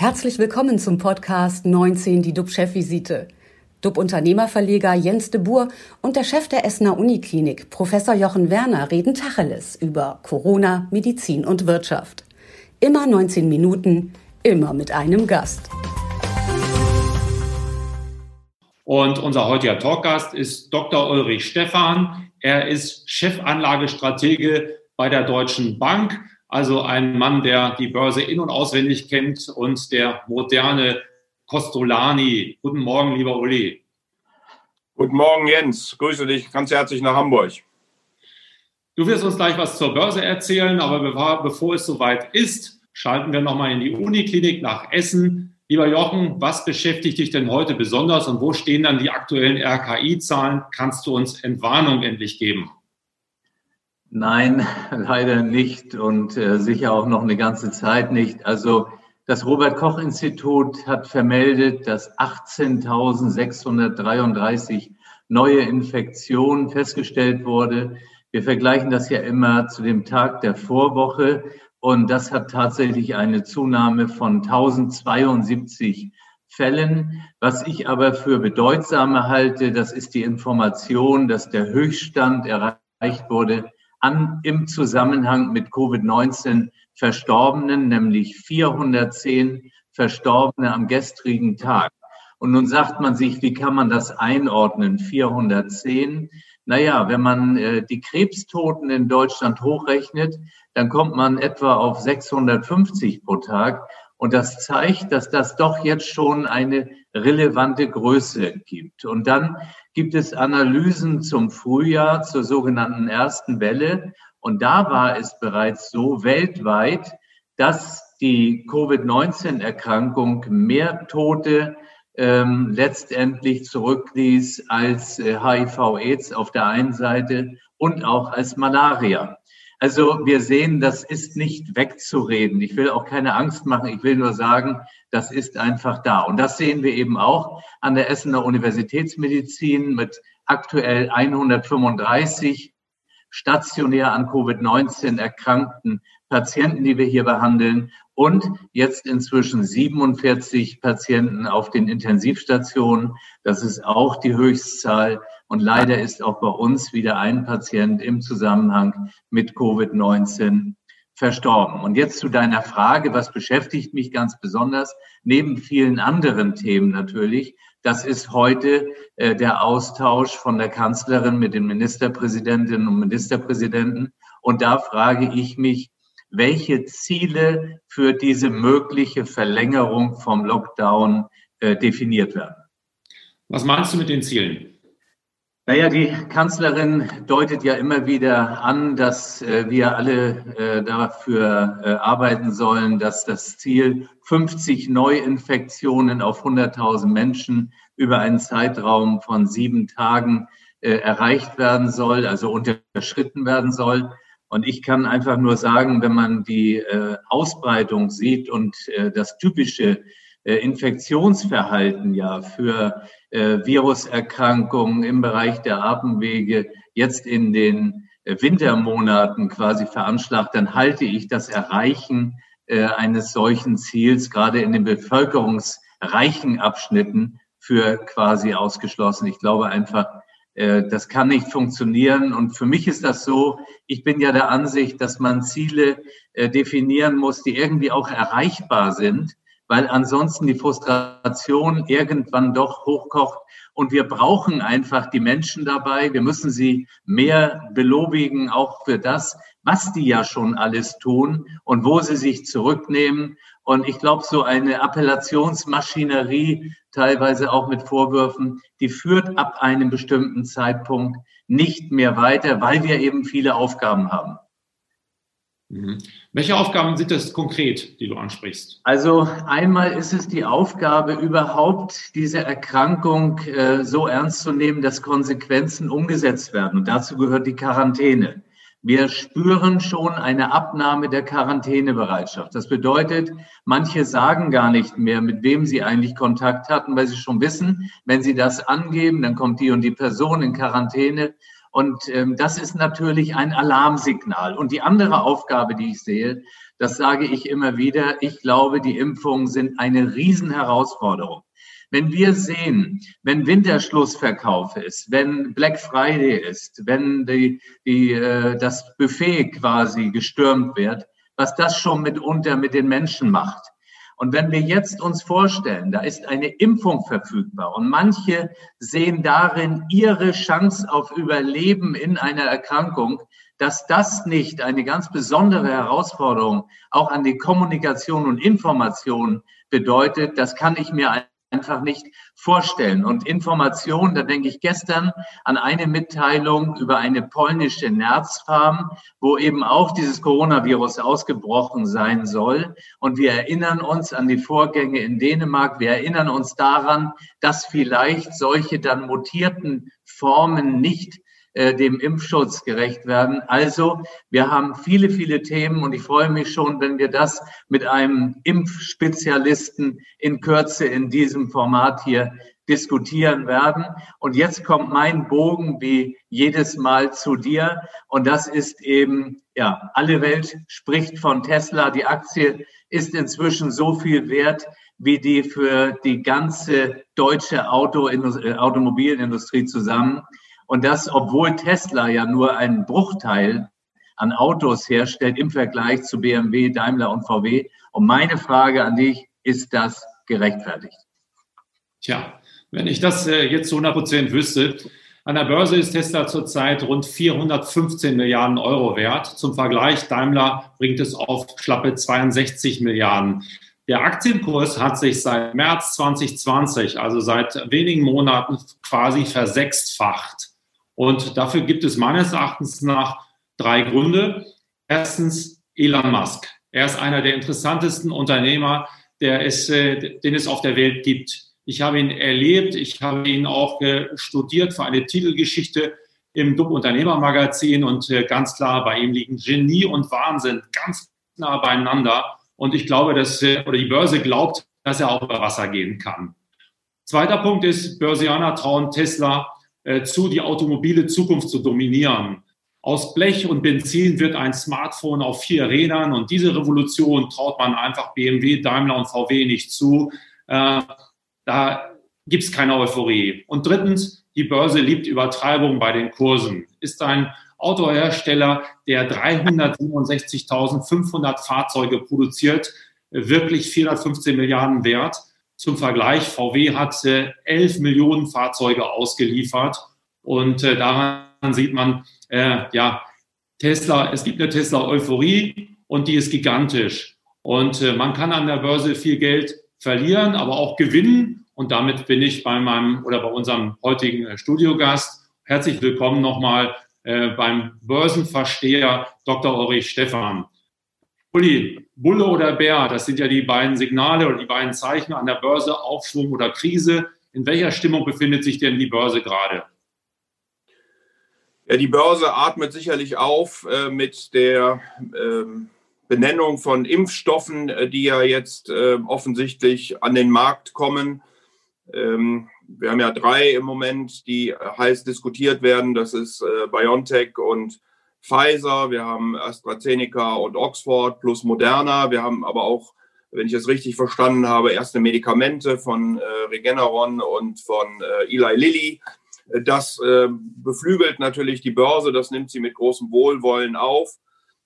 Herzlich willkommen zum Podcast 19, die DUB-Chefvisite. DUB-Unternehmerverleger Jens de Boer und der Chef der Essener Uniklinik, Professor Jochen Werner, reden Tacheles über Corona, Medizin und Wirtschaft. Immer 19 Minuten, immer mit einem Gast. Und unser heutiger Talkgast ist Dr. Ulrich Stephan. Er ist Chefanlagestratege bei der Deutschen Bank, also ein Mann, der die Börse in- und auswendig kennt und der moderne Costolani. Guten Morgen, lieber Uli. Guten Morgen, Jens. Grüße dich ganz herzlich nach Hamburg. Du wirst uns gleich was zur Börse erzählen, aber bevor, bevor es soweit ist, schalten wir nochmal in die Uniklinik nach Essen. Lieber Jochen, was beschäftigt dich denn heute besonders und wo stehen dann die aktuellen RKI-Zahlen? Kannst du uns Entwarnung endlich geben? Nein, leider nicht und äh, sicher auch noch eine ganze Zeit nicht. Also das Robert Koch Institut hat vermeldet, dass 18.633 neue Infektionen festgestellt wurde. Wir vergleichen das ja immer zu dem Tag der Vorwoche und das hat tatsächlich eine Zunahme von 1072 Fällen. Was ich aber für bedeutsamer halte, das ist die Information, dass der Höchststand erreicht wurde an, im Zusammenhang mit Covid-19 Verstorbenen, nämlich 410 Verstorbene am gestrigen Tag. Und nun sagt man sich, wie kann man das einordnen? 410. Naja, wenn man äh, die Krebstoten in Deutschland hochrechnet, dann kommt man etwa auf 650 pro Tag. Und das zeigt, dass das doch jetzt schon eine relevante Größe gibt. Und dann gibt es Analysen zum Frühjahr, zur sogenannten ersten Welle. Und da war es bereits so weltweit, dass die Covid-19-Erkrankung mehr Tote ähm, letztendlich zurückließ als äh, HIV-Aids auf der einen Seite und auch als Malaria. Also wir sehen, das ist nicht wegzureden. Ich will auch keine Angst machen. Ich will nur sagen, das ist einfach da. Und das sehen wir eben auch an der Essener Universitätsmedizin mit aktuell 135 stationär an Covid-19 erkrankten Patienten, die wir hier behandeln und jetzt inzwischen 47 Patienten auf den Intensivstationen. Das ist auch die Höchstzahl. Und leider ist auch bei uns wieder ein Patient im Zusammenhang mit Covid-19 verstorben. Und jetzt zu deiner Frage, was beschäftigt mich ganz besonders, neben vielen anderen Themen natürlich, das ist heute äh, der Austausch von der Kanzlerin mit den Ministerpräsidentinnen und Ministerpräsidenten. Und da frage ich mich, welche Ziele für diese mögliche Verlängerung vom Lockdown äh, definiert werden. Was meinst du mit den Zielen? Naja, die Kanzlerin deutet ja immer wieder an, dass äh, wir alle äh, dafür äh, arbeiten sollen, dass das Ziel 50 Neuinfektionen auf 100.000 Menschen über einen Zeitraum von sieben Tagen äh, erreicht werden soll, also unterschritten werden soll. Und ich kann einfach nur sagen, wenn man die äh, Ausbreitung sieht und äh, das typische äh, Infektionsverhalten ja für äh, Viruserkrankungen im Bereich der Atemwege jetzt in den äh, Wintermonaten quasi veranschlagt, dann halte ich das Erreichen äh, eines solchen Ziels gerade in den bevölkerungsreichen Abschnitten für quasi ausgeschlossen. Ich glaube einfach, das kann nicht funktionieren. Und für mich ist das so, ich bin ja der Ansicht, dass man Ziele äh, definieren muss, die irgendwie auch erreichbar sind, weil ansonsten die Frustration irgendwann doch hochkocht. Und wir brauchen einfach die Menschen dabei. Wir müssen sie mehr belobigen, auch für das, was die ja schon alles tun und wo sie sich zurücknehmen. Und ich glaube, so eine Appellationsmaschinerie, teilweise auch mit Vorwürfen, die führt ab einem bestimmten Zeitpunkt nicht mehr weiter, weil wir eben viele Aufgaben haben. Mhm. Welche Aufgaben sind das konkret, die du ansprichst? Also einmal ist es die Aufgabe, überhaupt diese Erkrankung äh, so ernst zu nehmen, dass Konsequenzen umgesetzt werden. Und dazu gehört die Quarantäne. Wir spüren schon eine Abnahme der Quarantänebereitschaft. Das bedeutet, manche sagen gar nicht mehr, mit wem sie eigentlich Kontakt hatten, weil sie schon wissen, wenn sie das angeben, dann kommt die und die Person in Quarantäne. Und ähm, das ist natürlich ein Alarmsignal. Und die andere Aufgabe, die ich sehe, das sage ich immer wieder, ich glaube, die Impfungen sind eine Riesenherausforderung. Wenn wir sehen, wenn Winterschlussverkauf ist, wenn Black Friday ist, wenn die, die, äh, das Buffet quasi gestürmt wird, was das schon mitunter mit den Menschen macht. Und wenn wir jetzt uns vorstellen, da ist eine Impfung verfügbar und manche sehen darin ihre Chance auf Überleben in einer Erkrankung, dass das nicht eine ganz besondere Herausforderung auch an die Kommunikation und Information bedeutet, das kann ich mir einfach nicht vorstellen. Und Information, da denke ich gestern an eine Mitteilung über eine polnische Nerzfarm, wo eben auch dieses Coronavirus ausgebrochen sein soll. Und wir erinnern uns an die Vorgänge in Dänemark. Wir erinnern uns daran, dass vielleicht solche dann mutierten Formen nicht äh, dem Impfschutz gerecht werden. Also wir haben viele, viele Themen und ich freue mich schon, wenn wir das mit einem Impfspezialisten in Kürze in diesem Format hier diskutieren werden. Und jetzt kommt mein Bogen wie jedes Mal zu dir. Und das ist eben, ja, alle Welt spricht von Tesla. Die Aktie ist inzwischen so viel wert wie die für die ganze deutsche Auto äh, Automobilindustrie zusammen. Und das, obwohl Tesla ja nur einen Bruchteil an Autos herstellt im Vergleich zu BMW, Daimler und VW. Und meine Frage an dich, ist das gerechtfertigt? Tja, wenn ich das äh, jetzt zu 100 Prozent wüsste, an der Börse ist Tesla zurzeit rund 415 Milliarden Euro wert. Zum Vergleich, Daimler bringt es auf schlappe 62 Milliarden. Der Aktienkurs hat sich seit März 2020, also seit wenigen Monaten, quasi versechsfacht. Und dafür gibt es meines Erachtens nach drei Gründe. Erstens Elon Musk. Er ist einer der interessantesten Unternehmer, der es, äh, den es auf der Welt gibt. Ich habe ihn erlebt, ich habe ihn auch äh, studiert für eine Titelgeschichte im DUB Unternehmermagazin und äh, ganz klar, bei ihm liegen Genie und Wahnsinn ganz nah beieinander. Und ich glaube, dass, oder die Börse glaubt, dass er auch über Wasser gehen kann. Zweiter Punkt ist, Börsianer trauen Tesla äh, zu, die automobile Zukunft zu dominieren. Aus Blech und Benzin wird ein Smartphone auf vier Rädern und diese Revolution traut man einfach BMW, Daimler und VW nicht zu. Äh, da gibt es keine Euphorie. Und drittens, die Börse liebt Übertreibung bei den Kursen. Ist ein Autohersteller, der 367.500 Fahrzeuge produziert, wirklich 415 Milliarden wert. Zum Vergleich, VW hat äh, 11 Millionen Fahrzeuge ausgeliefert und äh, daran sieht man, äh, ja, Tesla, es gibt eine Tesla-Euphorie und die ist gigantisch. Und äh, man kann an der Börse viel Geld verlieren, aber auch gewinnen. Und damit bin ich bei meinem oder bei unserem heutigen Studiogast. Herzlich willkommen nochmal beim Börsenversteher Dr. Ulrich Stephan. Uli, Bulle oder Bär, das sind ja die beiden Signale oder die beiden Zeichen an der Börse, Aufschwung oder Krise. In welcher Stimmung befindet sich denn die Börse gerade? Ja, die Börse atmet sicherlich auf äh, mit der äh, Benennung von Impfstoffen, äh, die ja jetzt äh, offensichtlich an den Markt kommen. Ähm, wir haben ja drei im Moment, die heiß diskutiert werden. Das ist äh, BioNTech und Pfizer, wir haben AstraZeneca und Oxford plus Moderna. Wir haben aber auch, wenn ich es richtig verstanden habe, erste Medikamente von äh, Regeneron und von äh, Eli Lilly. Das äh, beflügelt natürlich die Börse, das nimmt sie mit großem Wohlwollen auf.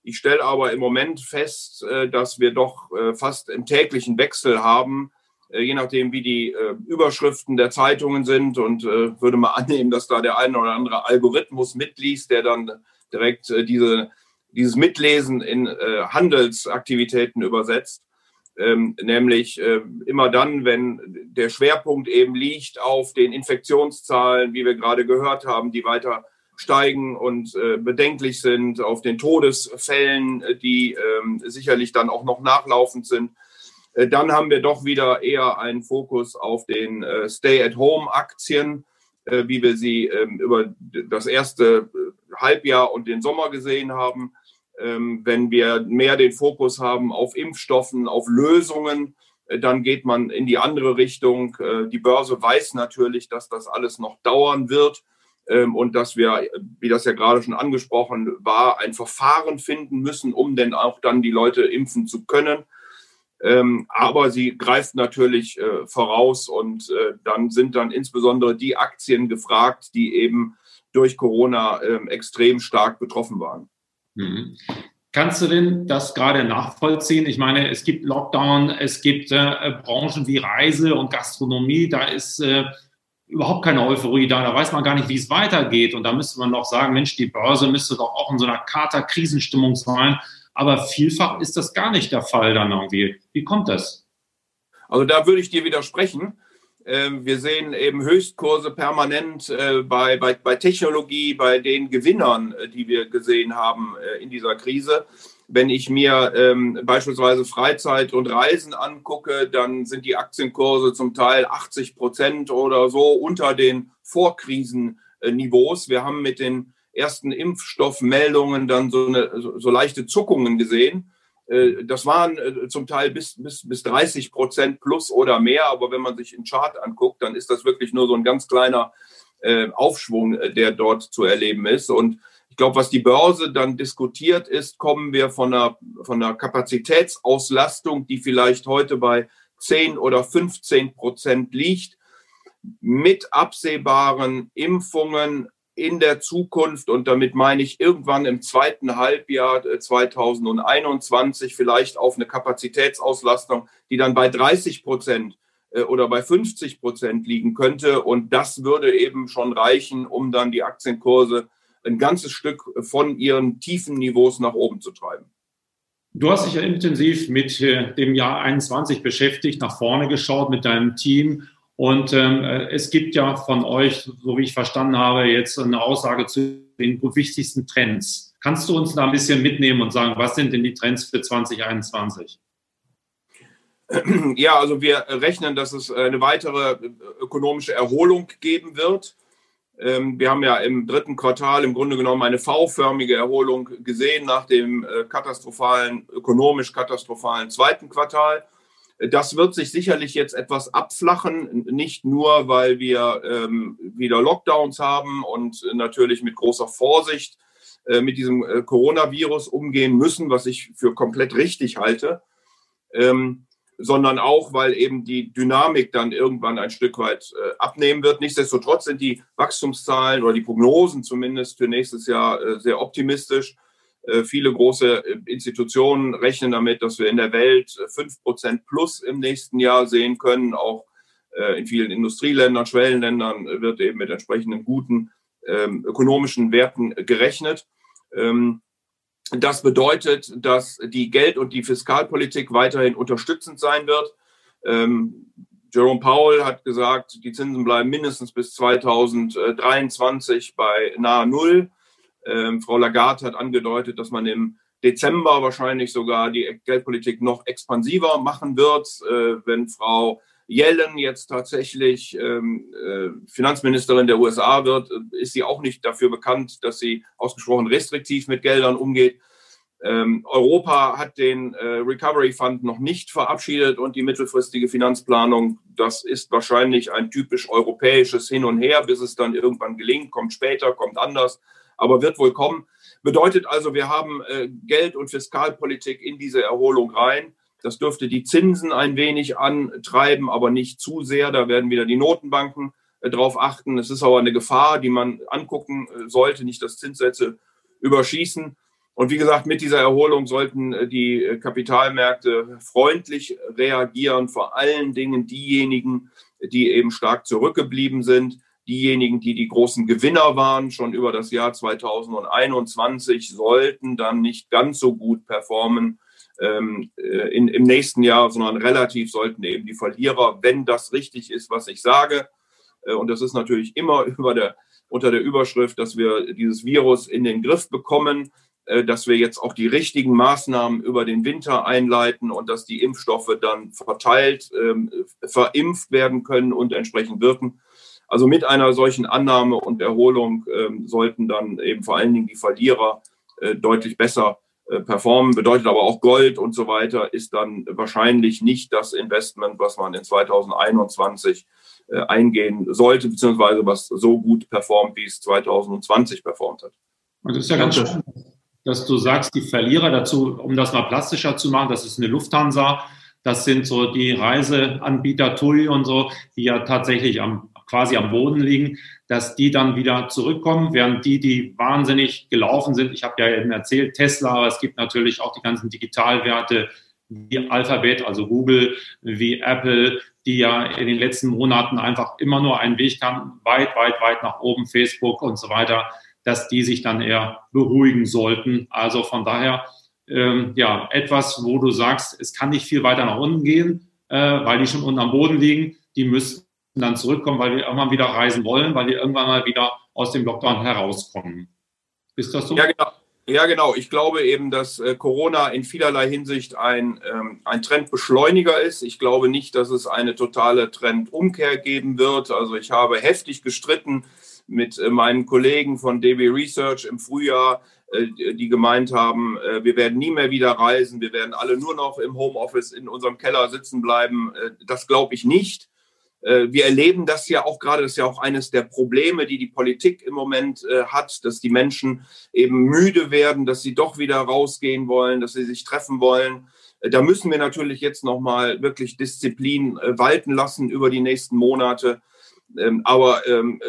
Ich stelle aber im Moment fest, äh, dass wir doch äh, fast im täglichen Wechsel haben, äh, je nachdem, wie die Überschriften der Zeitungen sind und würde mal annehmen, dass da der eine oder andere Algorithmus mitliest, der dann direkt äh, diese, dieses Mitlesen in äh, Handelsaktivitäten übersetzt. Ähm, nämlich äh, immer dann, wenn der Schwerpunkt eben liegt auf den Infektionszahlen, wie wir gerade gehört haben, die weiter steigen und äh, bedenklich sind, auf den Todesfällen, die ähm, sicherlich dann auch noch nachlaufend sind. Äh, dann haben wir doch wieder eher einen Fokus auf den äh, Stay-at-Home-Aktien, wie wir sie ähm, über das erste Halbjahr und den Sommer gesehen haben. Ähm, wenn wir mehr den Fokus haben auf Impfstoffen, auf Lösungen, äh, dann geht man in die andere Richtung. Äh, die Börse weiß natürlich, dass das alles noch dauern wird. ähm, und dass wir, wie das ja gerade schon angesprochen war, ein Verfahren finden müssen, um denn auch dann die Leute impfen zu können. Ähm, aber sie greift natürlich äh, voraus und äh, dann sind dann insbesondere die Aktien gefragt, die eben durch Corona ähm, extrem stark betroffen waren. Mhm. Kannst du denn das gerade nachvollziehen? Ich meine, es gibt Lockdown, es gibt äh, Branchen wie Reise und Gastronomie, da ist äh, überhaupt keine Euphorie da, da weiß man gar nicht, wie es weitergeht. Und da müsste man noch sagen, Mensch, die Börse müsste doch auch in so einer Kater-Krisenstimmung sein. Aber vielfach ist das gar nicht der Fall dann irgendwie. Wie kommt das? Also da würde ich dir widersprechen. Ähm, wir sehen eben Höchstkurse permanent äh, bei, bei, bei Technologie, bei den Gewinnern, äh, die wir gesehen haben äh, in dieser Krise. Wenn ich mir ähm, beispielsweise Freizeit und Reisen angucke, dann sind die Aktienkurse zum Teil 80 Prozent oder so unter den Vorkrisenniveaus. Wir haben mit den ersten Impfstoffmeldungen dann so, eine, so, leichte Zuckungen gesehen. Äh, das waren äh, zum Teil bis, bis, bis 30 Prozent plus oder mehr, aber wenn man sich den Chart anguckt, dann ist das wirklich nur so ein ganz kleiner äh, Aufschwung, der dort zu erleben ist. Und ich glaube, was die Börse dann diskutiert ist, kommen wir von einer, von einer Kapazitätsauslastung, die vielleicht heute bei 10 oder 15 Prozent liegt, mit absehbaren Impfungen in der Zukunft, und damit meine ich irgendwann im zweiten Halbjahr 2021 vielleicht auf eine Kapazitätsauslastung, die dann bei 30 Prozent äh, oder bei 50 Prozent liegen könnte. Und das würde eben schon reichen, um dann die Aktienkurse ein ganzes Stück von ihren tiefen Niveaus nach oben zu treiben. Du hast dich ja intensiv mit äh, dem Jahr 21 beschäftigt, nach vorne geschaut mit deinem Team. Und ähm, äh, es gibt ja von euch, so wie ich verstanden habe, jetzt eine Aussage zu den wichtigsten Trends. Kannst du uns da ein bisschen mitnehmen und sagen, was sind denn die Trends für 2021? Ja, also wir rechnen, dass es eine weitere ökonomische Erholung geben wird. Ähm, wir haben ja im dritten Quartal im Grunde genommen eine V-förmige Erholung gesehen nach dem äh, katastrophalen, ökonomisch katastrophalen zweiten Quartal. Das wird sich sicherlich jetzt etwas abflachen, nicht nur, weil wir ähm, wieder Lockdowns haben und natürlich mit großer Vorsicht äh, mit diesem äh, Coronavirus umgehen müssen, was ich für komplett richtig halte. Ähm, sondern auch, weil eben die Dynamik dann irgendwann ein Stück weit äh, abnehmen wird. Nichtsdestotrotz sind die Wachstumszahlen oder die Prognosen zumindest für nächstes Jahr äh, sehr optimistisch. Äh, viele große äh, Institutionen rechnen damit, dass wir in der Welt äh, fünf Prozent plus im nächsten Jahr sehen können. Auch äh, in vielen Industrieländern, Schwellenländern wird eben mit entsprechenden guten ähm, ökonomischen Werten gerechnet. Ähm, das bedeutet, dass die Geld- und die Fiskalpolitik weiterhin unterstützend sein wird. Ähm, Jerome Powell hat gesagt, die Zinsen bleiben mindestens bis 2023 bei nahe Null. Ähm, Frau Lagarde hat angedeutet, dass man im Dezember wahrscheinlich sogar die Geldpolitik noch expansiver machen wird, äh, wenn Frau Yellen jetzt tatsächlich ähm, äh, Finanzministerin der USA wird, ist sie auch nicht dafür bekannt, dass sie ausgesprochen restriktiv mit Geldern umgeht. Ähm, Europa hat den äh, Recovery Fund noch nicht verabschiedet und die mittelfristige Finanzplanung, das ist wahrscheinlich ein typisch europäisches Hin und Her, bis es dann irgendwann gelingt, kommt später, kommt anders, aber wird wohl kommen. Bedeutet also, wir haben äh, Geld- und Fiskalpolitik in diese Erholung rein. Das dürfte die Zinsen ein wenig antreiben, aber nicht zu sehr. Da werden wieder die Notenbanken äh, drauf achten. Es ist aber eine Gefahr, die man angucken äh, sollte, nicht dass Zinssätze überschießen. Und wie gesagt, mit dieser Erholung sollten äh, die äh, Kapitalmärkte freundlich reagieren, vor allen Dingen diejenigen, die eben stark zurückgeblieben sind, diejenigen, die die großen Gewinner waren, schon über das Jahr 2021, sollten dann nicht ganz so gut performen ähm, äh, in, im nächsten Jahr, sondern relativ sollten eben die Verlierer, wenn das richtig ist, was ich sage. Äh, und das ist natürlich immer über der, unter der Überschrift, dass wir dieses Virus in den Griff bekommen, äh, dass wir jetzt auch die richtigen Maßnahmen über den Winter einleiten und dass die Impfstoffe dann verteilt, ähm, verimpft werden können und entsprechend wirken. Also mit einer solchen Annahme und Erholung ähm, sollten dann eben vor allen Dingen die Verlierer äh, deutlich besser äh, performen, bedeutet aber auch Gold und so weiter, ist dann wahrscheinlich nicht das Investment, was man in 2021 äh, eingehen sollte, beziehungsweise was so gut performt, wie es 2020 performt hat. Und das ist ja ganz schön, dass du sagst, die Verlierer dazu, um das mal plastischer zu machen, das ist eine Lufthansa, das sind so die Reiseanbieter TUI und so, die ja tatsächlich am, quasi am Boden liegen, dass die dann wieder zurückkommen, während die, die wahnsinnig gelaufen sind, ich habe ja eben erzählt, Tesla, aber es gibt natürlich auch die ganzen Digitalwerte wie Alphabet, also Google, wie Apple, die ja in den letzten Monaten einfach immer nur einen Weg haben, weit, weit, weit nach oben, Facebook und so weiter, dass die sich dann eher beruhigen sollten. Also von daher, ähm, ja, etwas, wo du sagst, es kann nicht viel weiter nach unten gehen, äh, weil die schon unten am Boden liegen. Die müssen dann zurückkommen, weil wir irgendwann wieder reisen wollen, weil wir irgendwann mal wieder aus dem Lockdown herauskommen. Ist das so? Ja, genau. Ja, genau. Ich glaube eben, dass äh, Corona in vielerlei Hinsicht ein, ähm, ein Trendbeschleuniger ist. Ich glaube nicht, dass es eine totale Trendumkehr geben wird. Also ich habe heftig gestritten mit äh, meinen Kollegen von DB Research im Frühjahr, äh, die gemeint haben, äh, wir werden nie mehr wieder reisen, wir werden alle nur noch im Homeoffice in unserem Keller sitzen bleiben. Äh, das glaube ich nicht. Äh, wir erleben das ja auch gerade, das ist ja auch eines der Probleme, die die Politik im Moment äh, hat, dass die Menschen eben müde werden, dass sie doch wieder rausgehen wollen, dass sie sich treffen wollen. Äh, da müssen wir natürlich jetzt nochmal wirklich Disziplin walten lassen über die nächsten Monate. Ähm, aber ähm,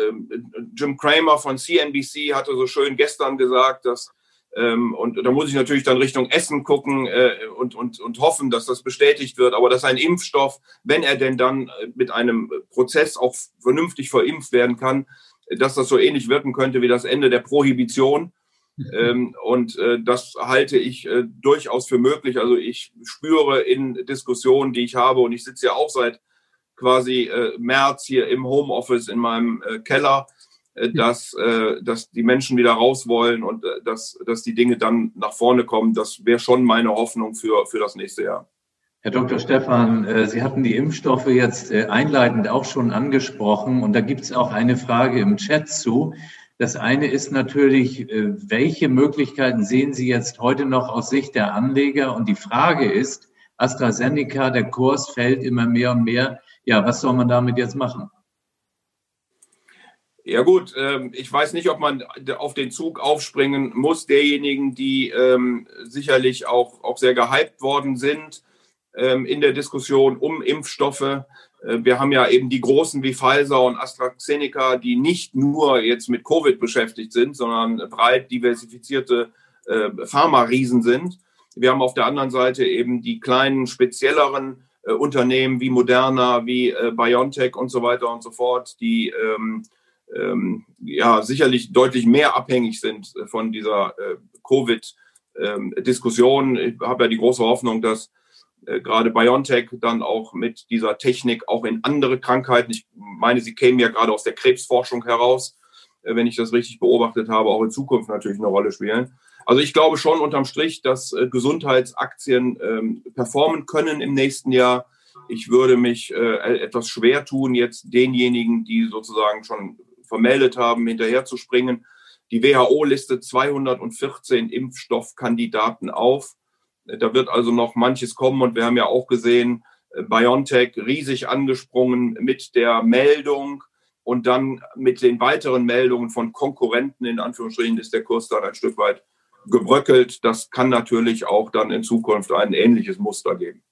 Jim Cramer von CNBC hatte so schön gestern gesagt, dass ähm, und da muss ich natürlich dann Richtung Essen gucken äh, und, und, und hoffen, dass das bestätigt wird. Aber dass ein Impfstoff, wenn er denn dann äh, mit einem Prozess auch vernünftig verimpft werden kann, dass das so ähnlich wirken könnte wie das Ende der Prohibition. Ähm, und äh, das halte ich äh, durchaus für möglich. Also ich spüre in Diskussionen, die ich habe, und ich sitze ja auch seit quasi äh, März hier im Homeoffice in meinem äh, Keller, äh, dass, äh, dass die Menschen wieder raus wollen und äh, dass, dass die Dinge dann nach vorne kommen. Das wäre schon meine Hoffnung für, für das nächste Jahr. Herr Dr. Stephan, Sie hatten die Impfstoffe jetzt einleitend auch schon angesprochen und da gibt es auch eine Frage im Chat zu. Das eine ist natürlich, welche Möglichkeiten sehen Sie jetzt heute noch aus Sicht der Anleger? Und die Frage ist, AstraZeneca, der Kurs fällt immer mehr und mehr. Ja, was soll man damit jetzt machen? Ja gut, ähm, ich weiß nicht, ob man auf den Zug aufspringen muss, derjenigen, die ähm, sicherlich auch, auch sehr gehypt worden sind ähm, in der Diskussion um Impfstoffe. Äh, wir haben ja eben die großen wie Pfizer und AstraZeneca, die nicht nur jetzt mit Covid beschäftigt sind, sondern breit diversifizierte äh, Pharma-Riesen sind. Wir haben auf der anderen Seite eben die kleinen, spezielleren äh, Unternehmen wie Moderna, wie BioNTech und so weiter und so fort, die ähm, ja sicherlich deutlich mehr abhängig sind von dieser äh, Covid-Diskussion. Ähm, ich habe ja die große Hoffnung, dass äh, gerade BioNTech dann auch mit dieser Technik auch in andere Krankheiten, ich meine, sie kämen ja gerade aus der Krebsforschung heraus, äh, wenn ich das richtig beobachtet habe, auch in Zukunft natürlich eine Rolle spielen. Also ich glaube schon unterm Strich, dass äh, Gesundheitsaktien ähm, performen können im nächsten Jahr. Ich würde mich äh, etwas schwer tun, jetzt denjenigen, die sozusagen schon vermeldet haben, hinterherzuspringen. Die WHO listet 214 Impfstoffkandidaten auf. Da wird also noch manches kommen und wir haben ja auch gesehen, äh, BioNTech riesig angesprungen mit der Meldung und dann mit den weiteren Meldungen von Konkurrenten, in Anführungsstrichen, ist der Kurs dann ein Stück weit gebröckelt. Das kann natürlich auch dann in Zukunft ein ähnliches Muster geben.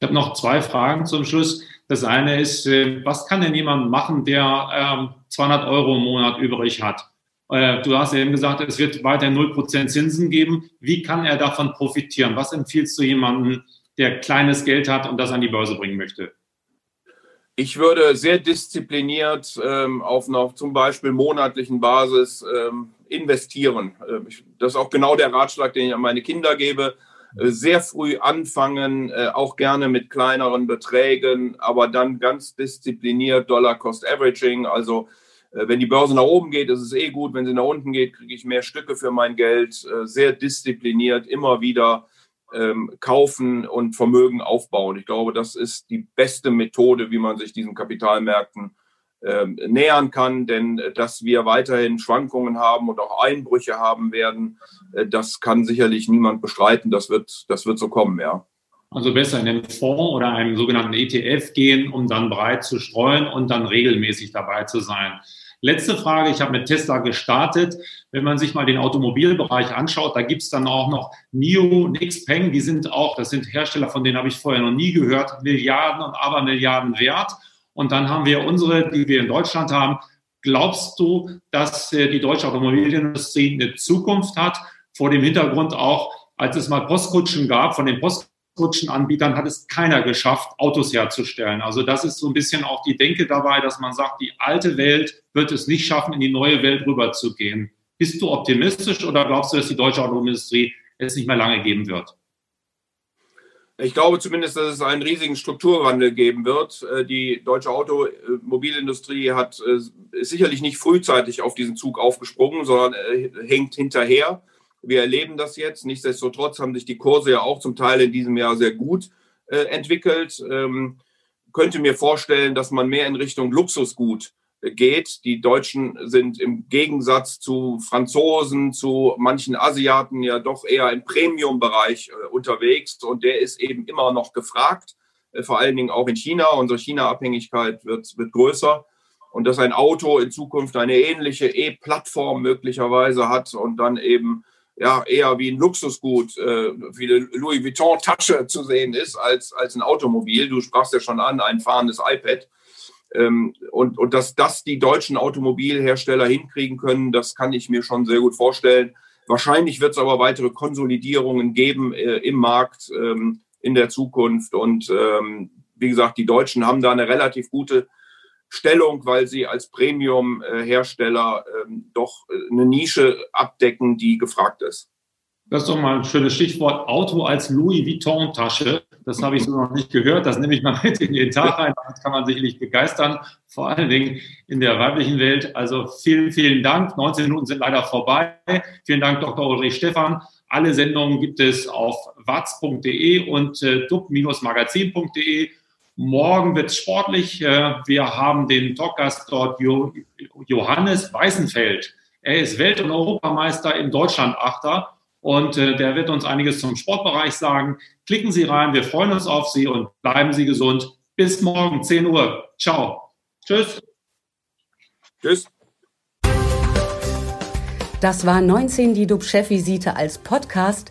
Ich habe noch zwei Fragen zum Schluss. Das eine ist, äh, was kann denn jemand machen, der 200 ähm, Euro im Monat übrig hat? Äh, du hast eben gesagt, es wird weiter 0% Zinsen geben. Wie kann er davon profitieren? Was empfiehlst du jemandem, der kleines Geld hat und das an die Börse bringen möchte? Ich würde sehr diszipliniert ähm, auf einer zum Beispiel monatlichen Basis ähm, investieren. Ähm, das ist auch genau der Ratschlag, den ich an meine Kinder gebe. Äh, sehr früh anfangen, äh, auch gerne mit kleineren Beträgen, aber dann ganz diszipliniert Dollar Cost Averaging. Also wenn die Börse nach oben geht, ist es eh gut. Wenn sie nach unten geht, kriege ich mehr Stücke für mein Geld. Sehr diszipliniert, immer wieder ähm, kaufen und Vermögen aufbauen. Ich glaube, das ist die beste Methode, wie man sich diesen Kapitalmärkten ähm, nähern kann, denn äh, dass wir weiterhin Schwankungen haben und auch Einbrüche haben werden, äh, das kann sicherlich niemand bestreiten. Das wird, das wird so kommen, ja. Also besser in den Fonds oder einem sogenannten ETF gehen, um dann breit zu streuen und dann regelmäßig dabei zu sein. Letzte Frage, ich habe mit Tesla gestartet. Wenn man sich mal den Automobilbereich anschaut, da gibt es dann auch noch NIO, Nixpeng, die sind auch, das sind Hersteller, von denen habe ich vorher noch nie gehört, Milliarden und Abermilliarden wert. Und dann haben wir unsere, die wir in Deutschland haben. Glaubst du, dass äh, die deutsche Automobilindustrie eine Zukunft hat, vor dem Hintergrund auch, als es mal Postkutschen gab, von den Post Kutschenanbietern hat es keiner geschafft, Autos herzustellen. Also das ist so ein bisschen auch die Denke dabei, dass man sagt, die alte Welt wird es nicht schaffen, in die neue Welt rüberzugehen. Bist du optimistisch oder glaubst du, dass die deutsche Automobilindustrie es nicht mehr lange geben wird? Ich glaube zumindest, dass es einen riesigen Strukturwandel geben wird. Äh, die deutsche Automobilindustrie hat, äh, ist sicherlich nicht frühzeitig auf diesen Zug aufgesprungen, sondern äh, hängt hinterher. Wir erleben das jetzt. Nichtsdestotrotz haben sich die Kurse ja auch zum Teil in diesem Jahr sehr gut äh, entwickelt. Ähm, könnte mir vorstellen, dass man mehr in Richtung Luxusgut äh, geht. Die Deutschen sind im Gegensatz zu Franzosen, zu manchen Asiaten ja doch eher im Premium-Bereich äh, unterwegs und der ist eben immer noch gefragt, äh, vor allen Dingen auch in China. Unsere China-Abhängigkeit wird, wird größer und dass ein Auto in Zukunft eine ähnliche E-Plattform möglicherweise hat und dann eben ja eher wie ein Luxusgut, äh, wie eine Louis Vuitton-Tasche zu sehen ist, als, als ein Automobil. Du sprachst ja schon an, ein fahrendes iPad. Ähm, und, und dass das die deutschen Automobilhersteller hinkriegen können, das kann ich mir schon sehr gut vorstellen. Wahrscheinlich wird es aber weitere Konsolidierungen geben äh, im Markt ähm, in der Zukunft. Und ähm, wie gesagt, die Deutschen haben da eine relativ gute Stellung, weil sie als Premium-Hersteller ähm, doch äh, eine Nische abdecken, die gefragt ist. Das ist doch mal ein schönes Stichwort. Auto als Louis Vuitton-Tasche. Das habe ich so noch nicht gehört. Das nehme ich mal mit in den Tag rein. Damit kann man sicherlich begeistern, vor allen Dingen in der weiblichen Welt. Also vielen, vielen Dank. 19 Minuten sind leider vorbei. Vielen Dank, Dr. Ulrich Stephan. Alle Sendungen gibt es auf watz.de und äh, dub-magazin.de. Morgen wird es sportlich. Äh, wir haben den Talkgast dort Johannes Weißenfeld. Er ist Welt- und Europameister im Deutschlandachter und äh, der wird uns einiges zum Sportbereich sagen. Klicken Sie rein, wir freuen uns auf Sie und bleiben Sie gesund. Bis morgen, 10 Uhr. Ciao. Tschüss. Tschüss. Das war 19 die DUB-Chefvisite als Podcast.